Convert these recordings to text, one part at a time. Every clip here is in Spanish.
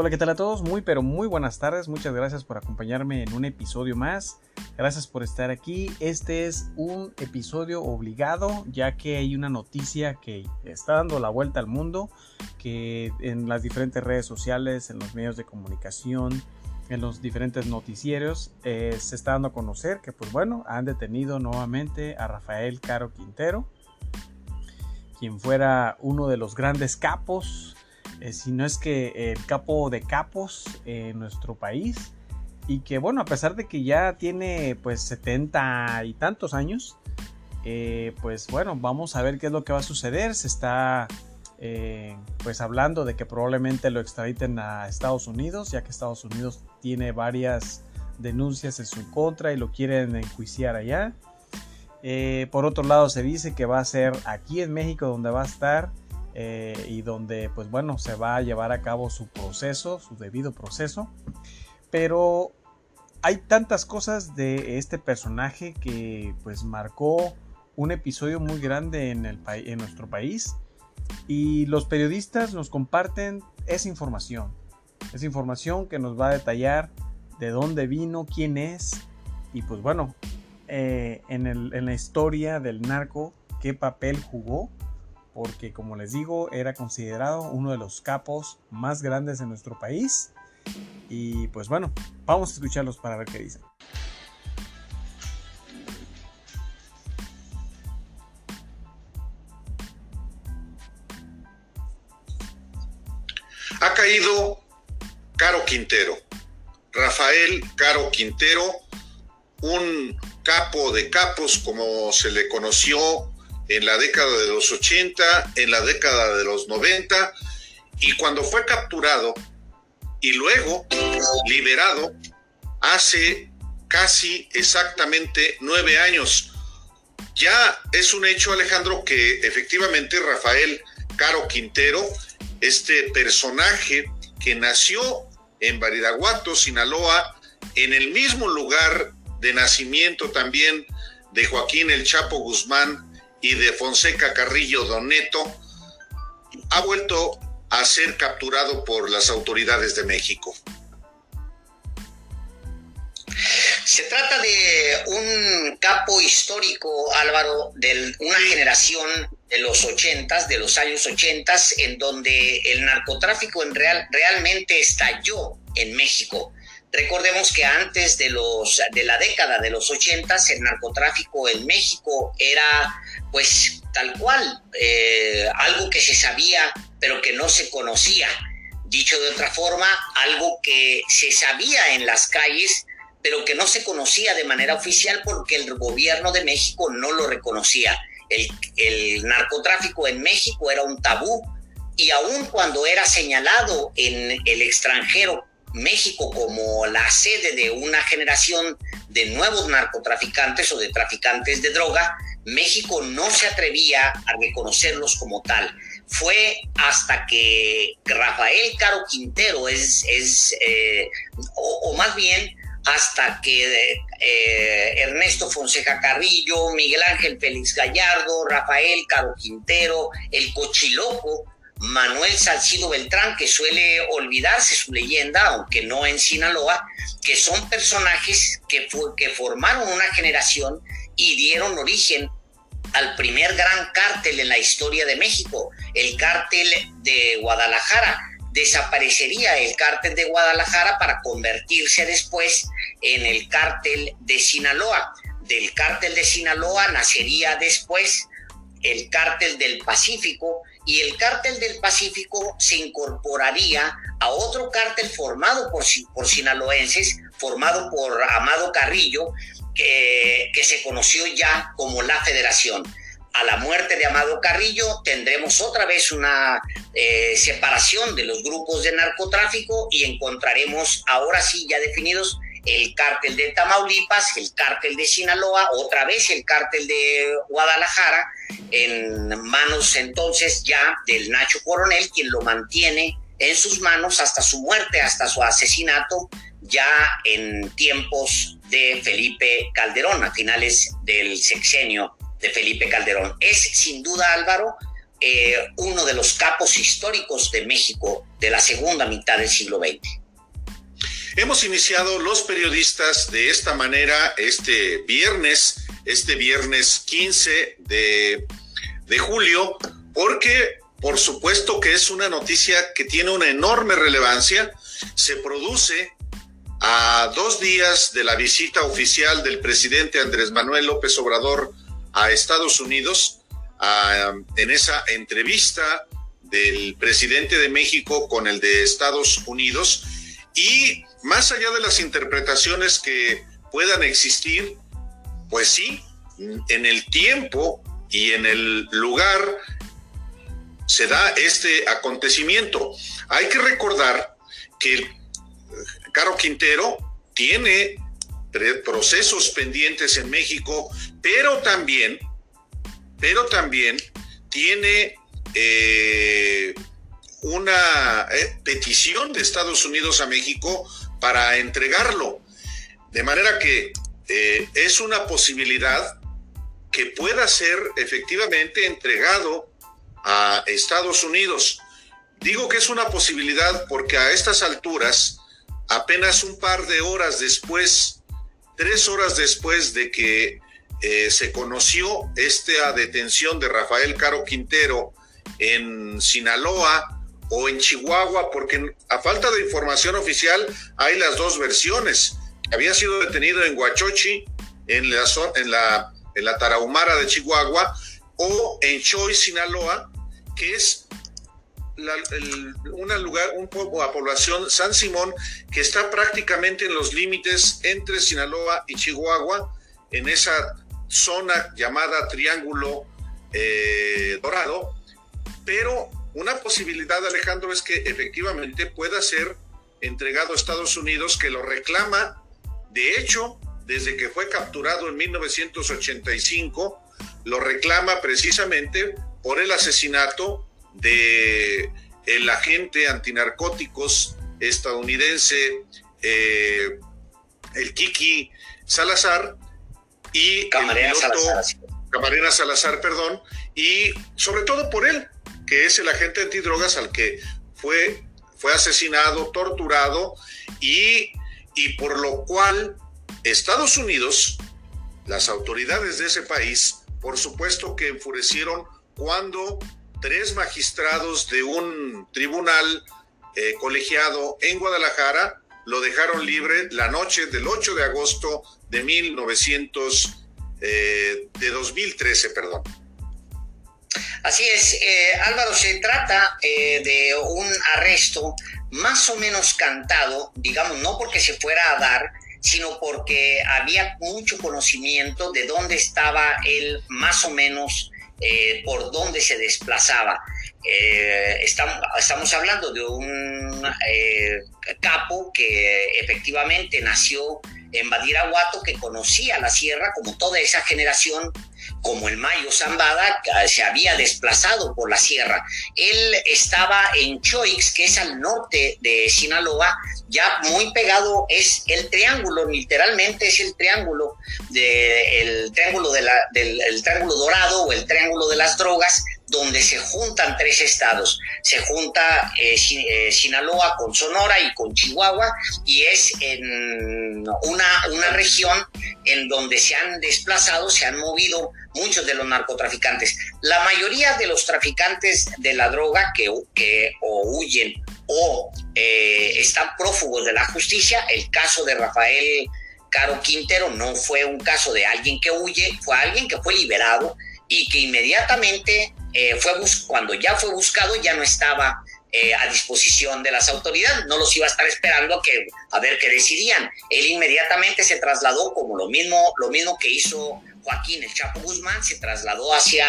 Hola, ¿qué tal a todos? Muy, pero muy buenas tardes. Muchas gracias por acompañarme en un episodio más. Gracias por estar aquí. Este es un episodio obligado, ya que hay una noticia que está dando la vuelta al mundo, que en las diferentes redes sociales, en los medios de comunicación, en los diferentes noticieros, eh, se está dando a conocer que, pues bueno, han detenido nuevamente a Rafael Caro Quintero, quien fuera uno de los grandes capos eh, si no es que el capo de capos en nuestro país y que bueno, a pesar de que ya tiene pues 70 y tantos años, eh, pues bueno, vamos a ver qué es lo que va a suceder. Se está eh, pues hablando de que probablemente lo extraditen a Estados Unidos, ya que Estados Unidos tiene varias denuncias en su contra y lo quieren enjuiciar allá. por otro lado, se dice que va a ser aquí en México donde va a estar eh, y donde pues bueno se va a llevar a cabo su proceso, su debido proceso. Pero hay tantas cosas de este personaje que pues marcó un episodio muy grande en, el en nuestro país y los periodistas nos comparten esa información. Esa información que nos va a detallar de dónde vino, quién es y pues bueno, eh, en, en la historia del narco, qué papel jugó porque como les digo era considerado uno de los capos más grandes de nuestro país. Y pues bueno, vamos a escucharlos para ver qué dicen. Ha caído Caro Quintero, Rafael Caro Quintero, un capo de capos como se le conoció en la década de los 80, en la década de los 90, y cuando fue capturado y luego liberado hace casi exactamente nueve años. Ya es un hecho, Alejandro, que efectivamente Rafael Caro Quintero, este personaje que nació en Bariraguato, Sinaloa, en el mismo lugar de nacimiento también de Joaquín El Chapo Guzmán y de Fonseca Carrillo Doneto, ha vuelto a ser capturado por las autoridades de México. Se trata de un capo histórico, Álvaro, de una generación de los ochentas, de los años ochentas, en donde el narcotráfico en real, realmente estalló en México. Recordemos que antes de, los, de la década de los ochentas, el narcotráfico en México era pues tal cual, eh, algo que se sabía pero que no se conocía. Dicho de otra forma, algo que se sabía en las calles pero que no se conocía de manera oficial porque el gobierno de México no lo reconocía. El, el narcotráfico en México era un tabú y aun cuando era señalado en el extranjero México como la sede de una generación de nuevos narcotraficantes o de traficantes de droga, México no se atrevía a reconocerlos como tal. Fue hasta que Rafael Caro Quintero es, es eh, o, más bien hasta que eh, Ernesto Fonseca Carrillo, Miguel Ángel Félix Gallardo, Rafael Caro Quintero, el Cochiloco, Manuel Salcido Beltrán, que suele olvidarse su leyenda, aunque no en Sinaloa, que son personajes que, formaron una generación y dieron origen al primer gran cártel en la historia de México, el cártel de Guadalajara. Desaparecería el cártel de Guadalajara para convertirse después en el cártel de Sinaloa. Del cártel de Sinaloa nacería después el cártel del Pacífico y el cártel del Pacífico se incorporaría a otro cártel formado por, por sinaloenses, formado por Amado Carrillo, que, que se conoció ya como la Federación. A la muerte de Amado Carrillo tendremos otra vez una eh, separación de los grupos de narcotráfico y encontraremos ahora sí ya definidos el cártel de Tamaulipas, el cártel de Sinaloa, otra vez el cártel de Guadalajara, en manos entonces ya del Nacho Coronel, quien lo mantiene en sus manos hasta su muerte, hasta su asesinato, ya en tiempos de Felipe Calderón, a finales del sexenio de Felipe Calderón. Es sin duda, Álvaro, eh, uno de los capos históricos de México de la segunda mitad del siglo XX. Hemos iniciado los periodistas de esta manera este viernes, este viernes 15 de, de julio, porque por supuesto que es una noticia que tiene una enorme relevancia. Se produce a dos días de la visita oficial del presidente Andrés Manuel López Obrador a Estados Unidos, en esa entrevista del presidente de México con el de Estados Unidos, y más allá de las interpretaciones que puedan existir, pues sí, en el tiempo y en el lugar se da este acontecimiento. Hay que recordar que Caro Quintero tiene procesos pendientes en México, pero también, pero también tiene eh, una eh, petición de Estados Unidos a México para entregarlo. De manera que eh, es una posibilidad que pueda ser efectivamente entregado a Estados Unidos. Digo que es una posibilidad porque a estas alturas apenas un par de horas después, tres horas después de que eh, se conoció esta detención de Rafael Caro Quintero en Sinaloa o en Chihuahua, porque a falta de información oficial hay las dos versiones. Había sido detenido en Huachochi, en la, en la, en la Tarahumara de Chihuahua, o en Choy, Sinaloa, que es un lugar, un pueblo, a población, San Simón, que está prácticamente en los límites entre Sinaloa y Chihuahua, en esa zona llamada Triángulo eh, Dorado, pero una posibilidad, Alejandro, es que efectivamente pueda ser entregado a Estados Unidos, que lo reclama, de hecho, desde que fue capturado en 1985, lo reclama precisamente por el asesinato de el agente antinarcóticos estadounidense, eh, el Kiki Salazar, y Camarena Salazar. Camarena Salazar, perdón, y sobre todo por él, que es el agente antidrogas al que fue, fue asesinado, torturado, y, y por lo cual Estados Unidos, las autoridades de ese país, por supuesto que enfurecieron cuando tres magistrados de un tribunal eh, colegiado en Guadalajara lo dejaron libre la noche del 8 de agosto de 1900, eh, de 2013, perdón. Así es, eh, Álvaro, se trata de un arresto más o menos cantado, digamos, no porque se fuera a dar, sino porque había mucho conocimiento de dónde estaba él más o menos eh, por dónde se desplazaba. Eh, estamos, estamos, hablando de un eh, capo que efectivamente nació en Badiraguato, que conocía la sierra como toda esa generación como el Mayo Zambada, se había desplazado por la sierra. Él estaba en Choix, que es al norte de Sinaloa, ya muy pegado, es el triángulo, literalmente es el triángulo, de, triángulo de la, del el triángulo dorado o el triángulo de las drogas, donde se juntan tres estados. Se junta eh, eh, Sinaloa con Sonora y con Chihuahua y es en una, una región en donde se han desplazado, se han movido muchos de los narcotraficantes. La mayoría de los traficantes de la droga que, que o huyen o eh, están prófugos de la justicia, el caso de Rafael Caro Quintero no fue un caso de alguien que huye, fue alguien que fue liberado y que inmediatamente eh, fue cuando ya fue buscado ya no estaba eh, a disposición de las autoridades, no los iba a estar esperando a, que, a ver qué decidían. Él inmediatamente se trasladó como lo mismo, lo mismo que hizo Joaquín El Chapo Guzmán, se trasladó hacia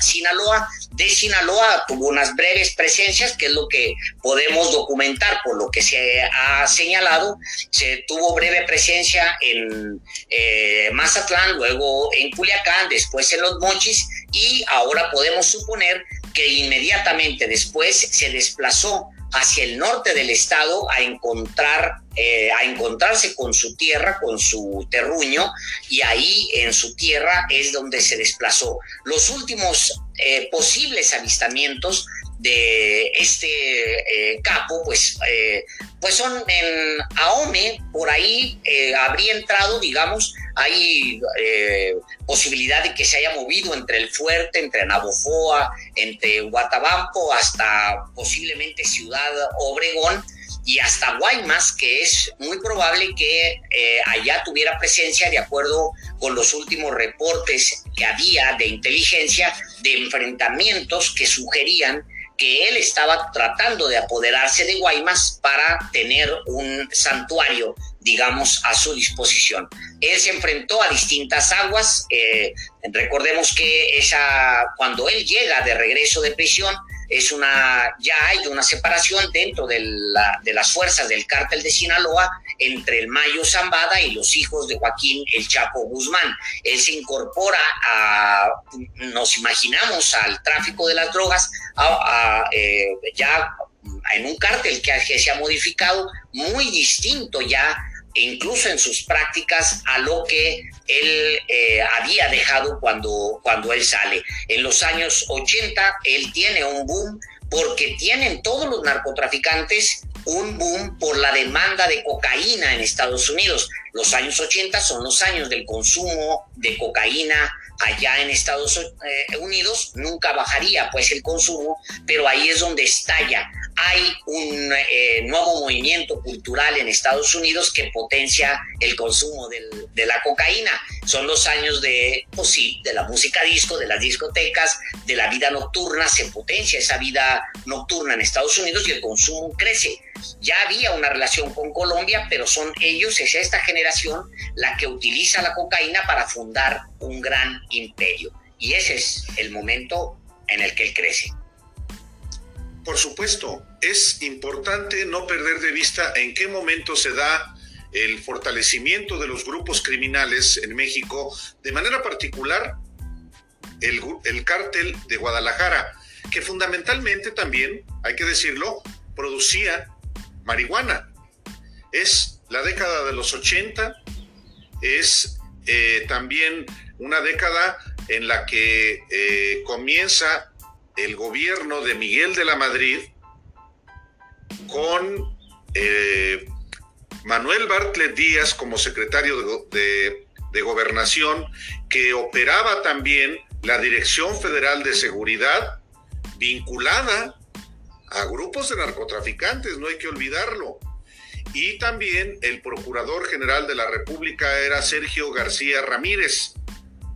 Sinaloa. De Sinaloa tuvo unas breves presencias, que es lo que podemos documentar por lo que se ha señalado. Se tuvo breve presencia en eh, Mazatlán, luego en Culiacán, después en Los Mochis y ahora podemos suponer que inmediatamente después se desplazó hacia el norte del estado a encontrar eh, a encontrarse con su tierra, con su terruño, y ahí en su tierra es donde se desplazó. Los últimos eh, posibles avistamientos de este eh, capo, pues, pues son en Ahome, por ahí habría entrado, digamos, hay posibilidad de que se haya movido entre el fuerte, entre Nabofoa, entre Guatabampo, hasta posiblemente Ciudad Obregón, y hasta Guaymas, que es muy probable que eh, allá tuviera presencia, de acuerdo con los últimos reportes que había de inteligencia, de enfrentamientos que sugerían que él estaba tratando de apoderarse de Guaymas para tener un santuario, digamos, a su disposición. Él se enfrentó a distintas aguas. Eh, recordemos que esa, cuando él llega de regreso de prisión, es una, ya hay una separación dentro de, las fuerzas del cártel de Sinaloa entre el Mayo Zambada y los hijos de Joaquín El Chapo Guzmán. Él se incorpora a, nos imaginamos, al tráfico de las drogas, eh, ya en un cártel que, que se ha modificado muy distinto ya incluso en sus prácticas a lo que él eh, había dejado cuando, cuando él sale. En los años 80 él tiene un boom porque tienen todos los narcotraficantes un boom por la demanda de cocaína en Estados Unidos. Los años 80 son los años del consumo de cocaína allá en Estados eh, Unidos. Nunca bajaría pues el consumo, pero ahí es donde estalla hay un eh, nuevo movimiento cultural en Estados Unidos que potencia el consumo de la cocaína. Son los años de, pues sí, de la música disco, de las discotecas, de la vida nocturna, se potencia esa vida nocturna en Estados Unidos y el consumo crece. Ya había una relación con Colombia, pero son ellos, es esta generación, la que utiliza la cocaína para fundar un gran imperio. Y ese es el momento en el que él crece. Por supuesto, es importante no perder de vista en qué momento se da el fortalecimiento de los grupos criminales en México, de manera particular el, el cártel de Guadalajara, que fundamentalmente también, hay que decirlo, producía marihuana. Es la década de los 80, es eh, también una década en la que eh, comienza el gobierno de Miguel de la Madrid con eh, Manuel Bartlett Díaz como secretario de, de gobernación, que operaba también la Dirección Federal de Seguridad vinculada a grupos de narcotraficantes, no hay que olvidarlo. Y también el Procurador General de la República era Sergio García Ramírez,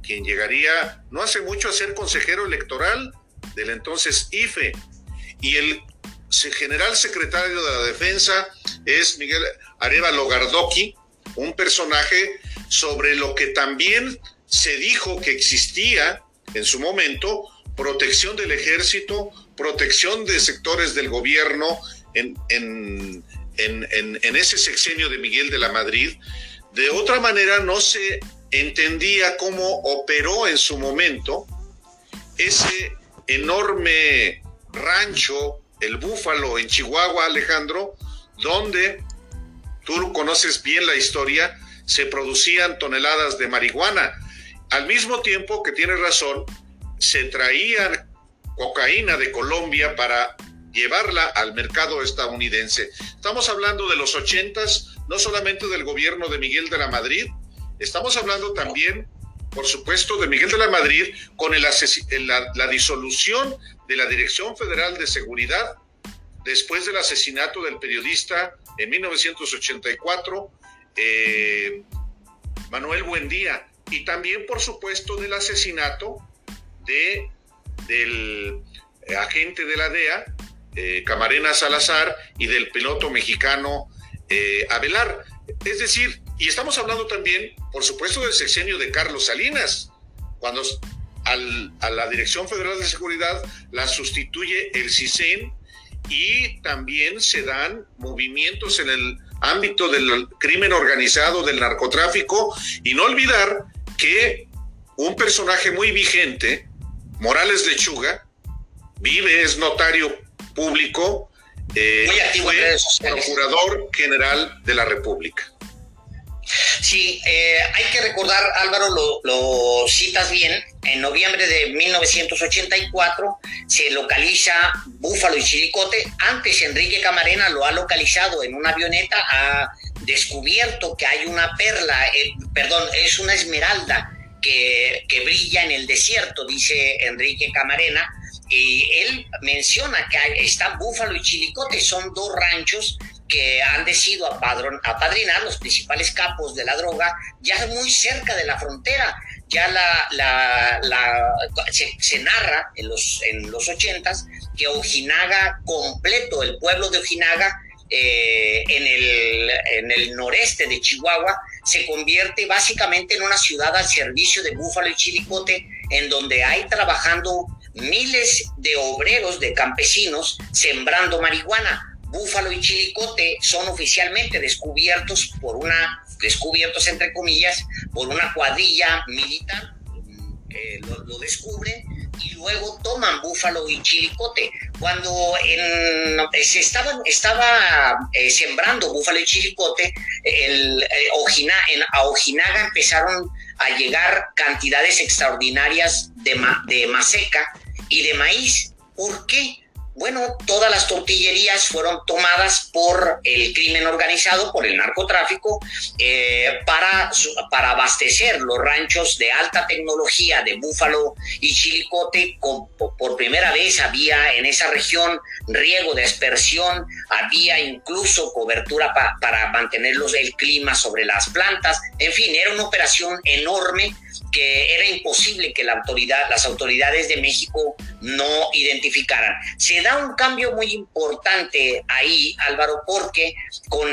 quien llegaría no hace mucho a ser consejero electoral del entonces IFE. Y el general secretario de la defensa es Miguel Arevalo Gardoqui, un personaje sobre lo que también se dijo que existía en su momento protección del ejército, protección de sectores del gobierno en, en, en, en, ese sexenio de Miguel de la Madrid. De otra manera no se entendía cómo operó en su momento ese enorme rancho, el Búfalo, en Chihuahua, Alejandro, donde tú conoces bien la historia, se producían toneladas de marihuana. Al mismo tiempo que tienes razón, se traían cocaína de Colombia para llevarla al mercado estadounidense. Estamos hablando de los ochentas, no solamente del gobierno de Miguel de la Madrid, estamos hablando también por supuesto, de Miguel de la Madrid con el la, disolución de la Dirección Federal de Seguridad después del asesinato del periodista en 1984, eh, Manuel Buendía, y también, por supuesto, del asesinato de, del agente de la DEA, eh, Camarena Salazar, y del piloto mexicano eh, Avelar. Es decir, y estamos hablando también, por supuesto, del sexenio de Carlos Salinas, cuando a la Dirección Federal de Seguridad la sustituye el CISEN y también se dan movimientos en el ámbito del crimen organizado, del narcotráfico, y no olvidar que un personaje muy vigente, Morales Lechuga, vive, es notario público eh, fue procurador general de la República. Sí, eh, hay que recordar, Álvaro, lo, citas bien, en noviembre de 1984 se localiza Búfalo y Chiricote. Antes Enrique Camarena lo ha localizado en una avioneta, ha descubierto que hay una perla, eh, perdón, es una esmeralda que, brilla en el desierto, dice Enrique Camarena. Y él menciona que están Búfalo y Chilicote, son dos ranchos que han decidido apadrinar los principales capos de la droga ya muy cerca de la frontera. Ya la, se, narra en los, en los ochentas que Ojinaga completo, el pueblo de Ojinaga, eh, en, el, en el noreste de Chihuahua, se convierte básicamente en una ciudad al servicio de Búfalo y Chilicote, en donde hay trabajando miles de obreros, de campesinos, sembrando marihuana Búfalo y Chilicote son oficialmente descubiertos por una, descubiertos entre comillas, por una cuadrilla militar, que lo, descubren y luego toman Búfalo y Chilicote. Cuando se estaba, eh, sembrando Búfalo y Chilicote, el, eh, en, a Ojinaga empezaron a llegar cantidades extraordinarias de, de maseca y de maíz. ¿Por qué? Bueno, todas las tortillerías fueron tomadas por el crimen organizado, por el narcotráfico, eh, para, para abastecer los ranchos de alta tecnología de Búfalo y Chilicote. por primera vez había en esa región riego de aspersión, había incluso cobertura para mantenerlos el clima sobre las plantas. En fin, era una operación enorme que era imposible que las autoridades de México no identificaran. Se da un cambio muy importante ahí, Álvaro, porque con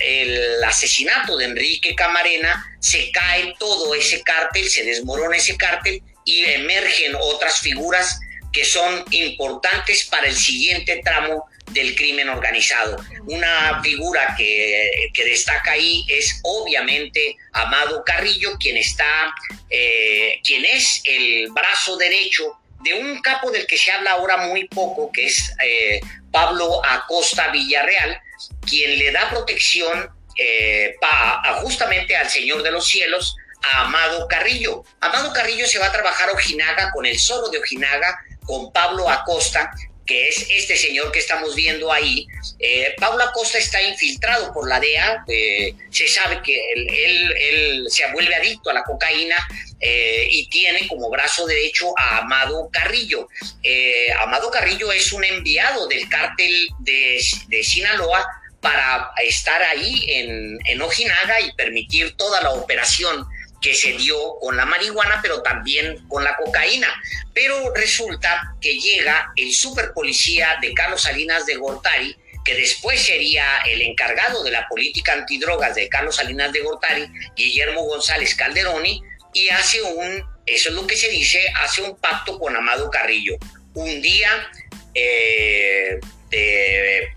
el asesinato de Enrique Camarena se cae todo ese cártel, se desmorona ese cártel y emergen otras figuras que son importantes para el siguiente tramo del crimen organizado. Una figura que, destaca ahí es obviamente Amado Carrillo, quien está, eh, quien es el brazo derecho de un capo del que se habla ahora muy poco, que es eh, Pablo Acosta Villarreal, quien le da protección eh, justamente al Señor de los Cielos, a Amado Carrillo. Amado Carrillo se va a trabajar a Ojinaga con el zorro de Ojinaga, con Pablo Acosta, que es este señor que estamos viendo ahí. Eh, Pablo Acosta está infiltrado por la DEA, eh, se sabe que él, se vuelve adicto a la cocaína eh, y tiene como brazo derecho a Amado Carrillo. Amado Carrillo es un enviado del cártel de, Sinaloa para estar ahí en Ojinaga y permitir toda la operación que se dio con la marihuana, pero también con la cocaína. Pero resulta que llega el super policía de Carlos Salinas de Gortari, que después sería el encargado de la política antidrogas de Carlos Salinas de Gortari, Guillermo González Calderoni, y hace un, eso es lo que se dice, hace un pacto con Amado Carrillo. Un día eh, de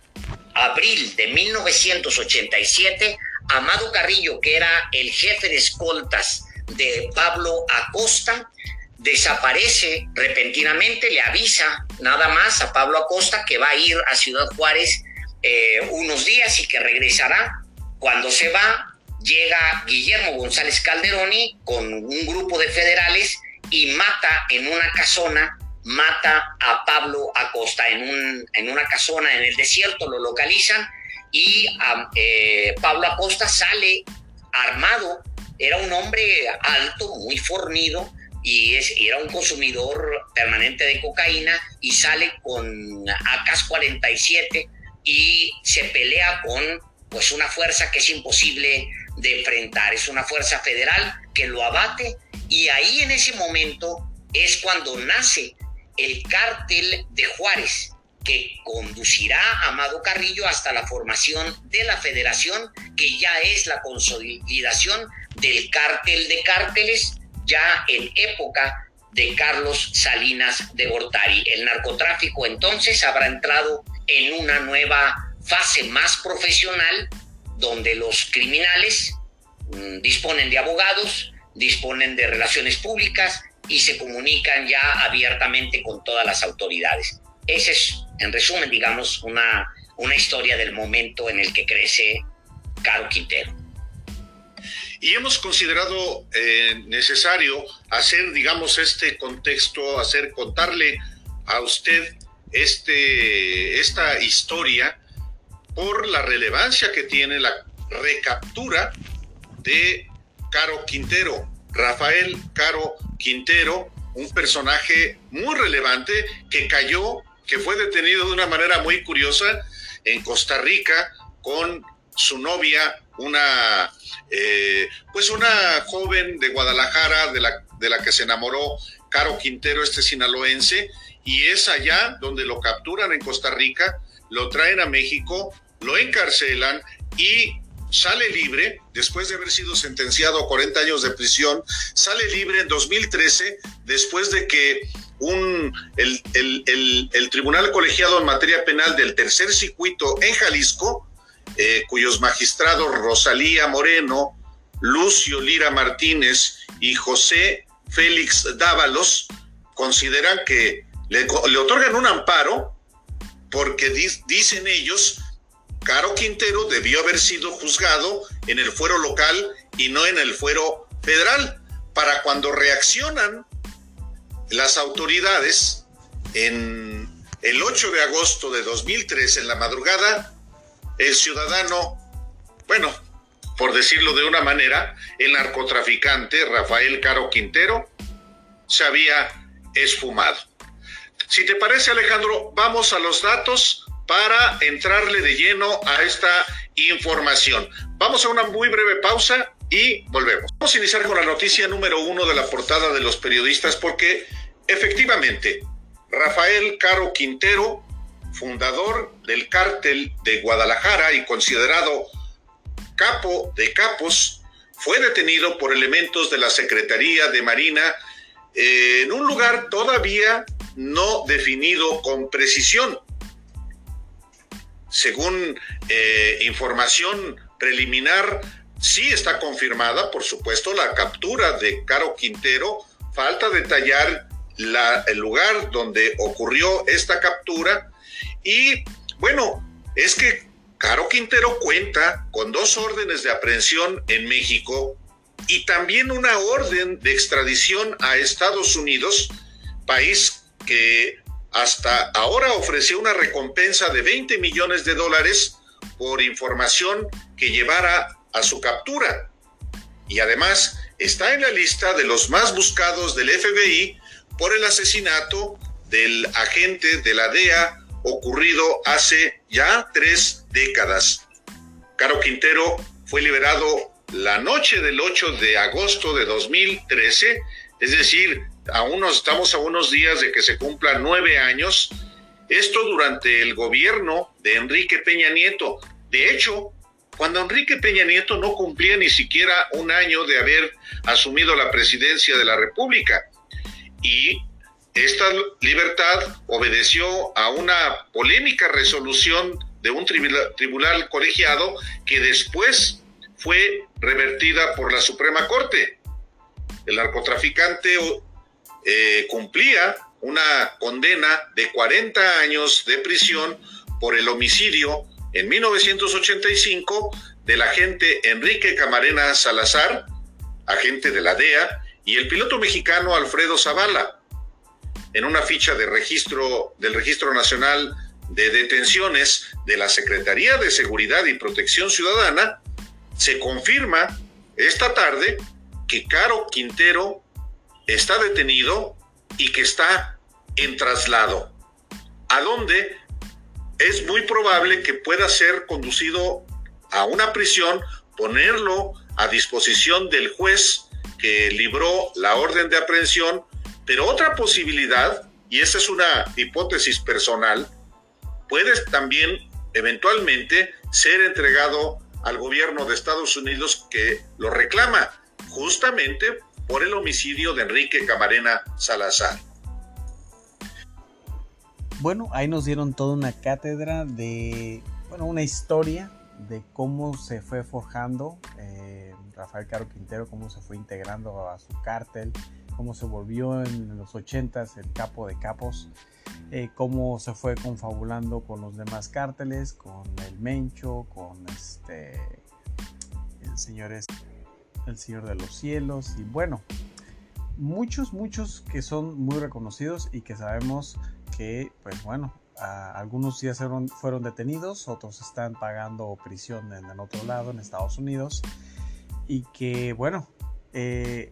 abril de 1987, Amado Carrillo, que era el jefe de escoltas de Pablo Acosta, desaparece repentinamente, le avisa nada más a Pablo Acosta que va a ir a Ciudad Juárez eh, unos días y que regresará. Cuando se va, llega Guillermo González Calderoni con un grupo de federales y mata en una casona, mata a Pablo Acosta en, un, en una casona en el desierto, lo localizan y eh, Pablo Acosta sale armado, era un hombre alto, muy fornido, y, es, era un consumidor permanente de cocaína y sale con AK-47 y se pelea con pues una fuerza que es imposible de enfrentar, es una fuerza federal que lo abate y ahí en ese momento es cuando nace el cártel de Juárez, que conducirá a Amado Carrillo hasta la formación de la federación, que ya es la consolidación del cártel de cárteles, ya en época de Carlos Salinas de Gortari. El narcotráfico entonces habrá entrado en una nueva fase más profesional, donde los criminales mm, disponen de abogados, disponen de relaciones públicas y se comunican ya abiertamente con todas las autoridades. Ese es, en resumen, digamos, una, una historia del momento en el que crece Caro Quintero. Y hemos considerado eh, necesario hacer, digamos, este contexto, hacer, contarle a usted este, esta historia por la relevancia que tiene la recaptura de Caro Quintero, Rafael Caro Quintero, un personaje muy relevante que cayó, que fue detenido de una manera muy curiosa en Costa Rica con su novia, una eh, pues una joven de Guadalajara de la, de la que se enamoró Caro Quintero, este sinaloense, y es allá donde lo capturan en Costa Rica, lo traen a México, lo encarcelan y sale libre, después de haber sido sentenciado a 40 años de prisión, sale libre en 2013, después de que un, el, el, Tribunal Colegiado en Materia Penal del Tercer Circuito en Jalisco, eh, cuyos magistrados Rosalía Moreno, Lucio Lira Martínez y José Félix Dávalos consideran que le, le otorgan un amparo porque dicen ellos Caro Quintero debió haber sido juzgado en el fuero local y no en el fuero federal. Para cuando reaccionan las autoridades en el 8 de agosto de 2003 en la madrugada, el ciudadano, bueno, por decirlo de una manera, el narcotraficante Rafael Caro Quintero se había esfumado. Si te parece Alejandro, vamos a los datos para entrarle de lleno a esta información. Vamos a una muy breve pausa y volvemos. Vamos a iniciar con la noticia número uno de la portada de los periodistas porque efectivamente Rafael Caro Quintero, fundador del cártel de Guadalajara y considerado capo de capos, fue detenido por elementos de la Secretaría de Marina en un lugar todavía no definido con precisión según eh, información preliminar, sí está confirmada, por supuesto, la captura de Caro Quintero. Falta detallar el lugar donde ocurrió esta captura. Y bueno, es que Caro Quintero cuenta con dos órdenes de aprehensión en México y también una orden de extradición a Estados Unidos, país que hasta ahora ofreció una recompensa de 20 millones de dólares por información que llevara a su captura. Y además está en la lista de los más buscados del FBI por el asesinato del agente de la DEA ocurrido hace ya tres décadas. Caro Quintero fue liberado la noche del 8 de agosto de 2013, es decir, a unos, estamos a unos días de que se cumplan nueve años, esto durante el gobierno de Enrique Peña Nieto. De hecho, cuando Enrique Peña Nieto no cumplía ni siquiera un año de haber asumido la presidencia de la República. Y esta libertad obedeció a una polémica resolución de un tribunal colegiado que después fue revertida por la Suprema Corte. El narcotraficante eh, cumplía una condena de 40 años de prisión por el homicidio en 1985 del agente Enrique Camarena Salazar, agente de la DEA, y el piloto mexicano Alfredo Zavala. En una ficha de registro del Registro Nacional de Detenciones de la Secretaría de Seguridad y Protección Ciudadana, se confirma esta tarde que Caro Quintero está detenido y que está en traslado, a donde es muy probable que pueda ser conducido a una prisión, ponerlo a disposición del juez que libró la orden de aprehensión, pero otra posibilidad, y esa es una hipótesis personal, puede también eventualmente ser entregado al gobierno de Estados Unidos que lo reclama, justamente por el homicidio de Enrique Camarena Salazar. Bueno, ahí nos dieron toda una cátedra de, bueno, una historia de cómo se fue forjando eh, Rafael Caro Quintero, cómo se fue integrando a su cártel, cómo se volvió en los ochentas el capo de capos. eh, cómo se fue confabulando con los demás cárteles, con el Mencho, con este el señor el señor de los cielos y bueno, muchos muchos que son muy reconocidos y que sabemos que pues bueno, algunos ya fueron, fueron detenidos, otros están pagando prisión en el otro lado, en Estados Unidos y que bueno, eh,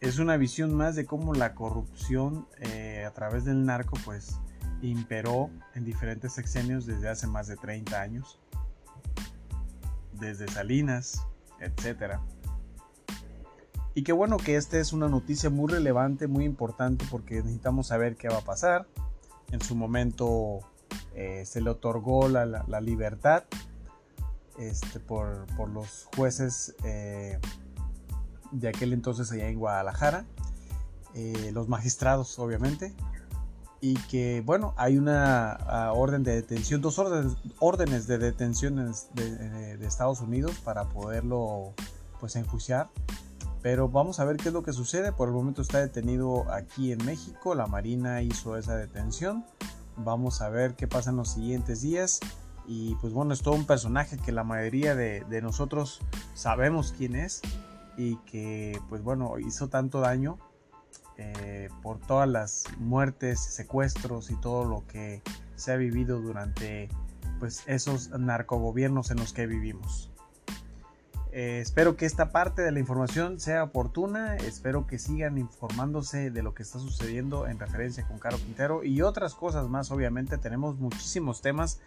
es una visión más de cómo la corrupción eh, a través del narco pues imperó en diferentes sexenios desde hace más de 30 años, desde Salinas, etc. Y qué bueno que esta es una noticia muy relevante, muy importante porque necesitamos saber qué va a pasar. En su momento eh, se le otorgó la, libertad este, por, los jueces eh, de aquel entonces allá en Guadalajara, eh, los magistrados obviamente, y que bueno, hay una ah, orden de detención, dos órdenes, de detención de, de, Estados Unidos para poderlo pues enjuiciar. Pero vamos a ver qué es lo que sucede. Por el momento está detenido aquí en México. La Marina hizo esa detención. Vamos a ver qué pasa en los siguientes días. Y pues bueno, es todo un personaje que la mayoría de, de nosotros sabemos quién es y que pues bueno hizo tanto daño eh, por todas las muertes, secuestros y todo lo que se ha vivido durante pues esos narcogobiernos en los que vivimos. Eh, espero que esta parte de la información sea oportuna, espero que sigan informándose de lo que está sucediendo en referencia con Caro Quintero y otras cosas más, obviamente tenemos muchísimos temas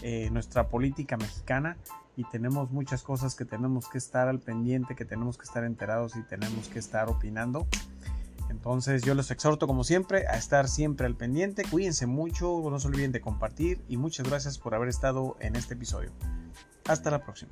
en nuestra política mexicana y tenemos muchas cosas que tenemos que estar al pendiente, que tenemos que estar enterados y tenemos que estar opinando. Entonces yo los exhorto como siempre a estar siempre al pendiente, cuídense mucho, no se olviden de compartir y muchas gracias por haber estado en este episodio. Hasta la próxima.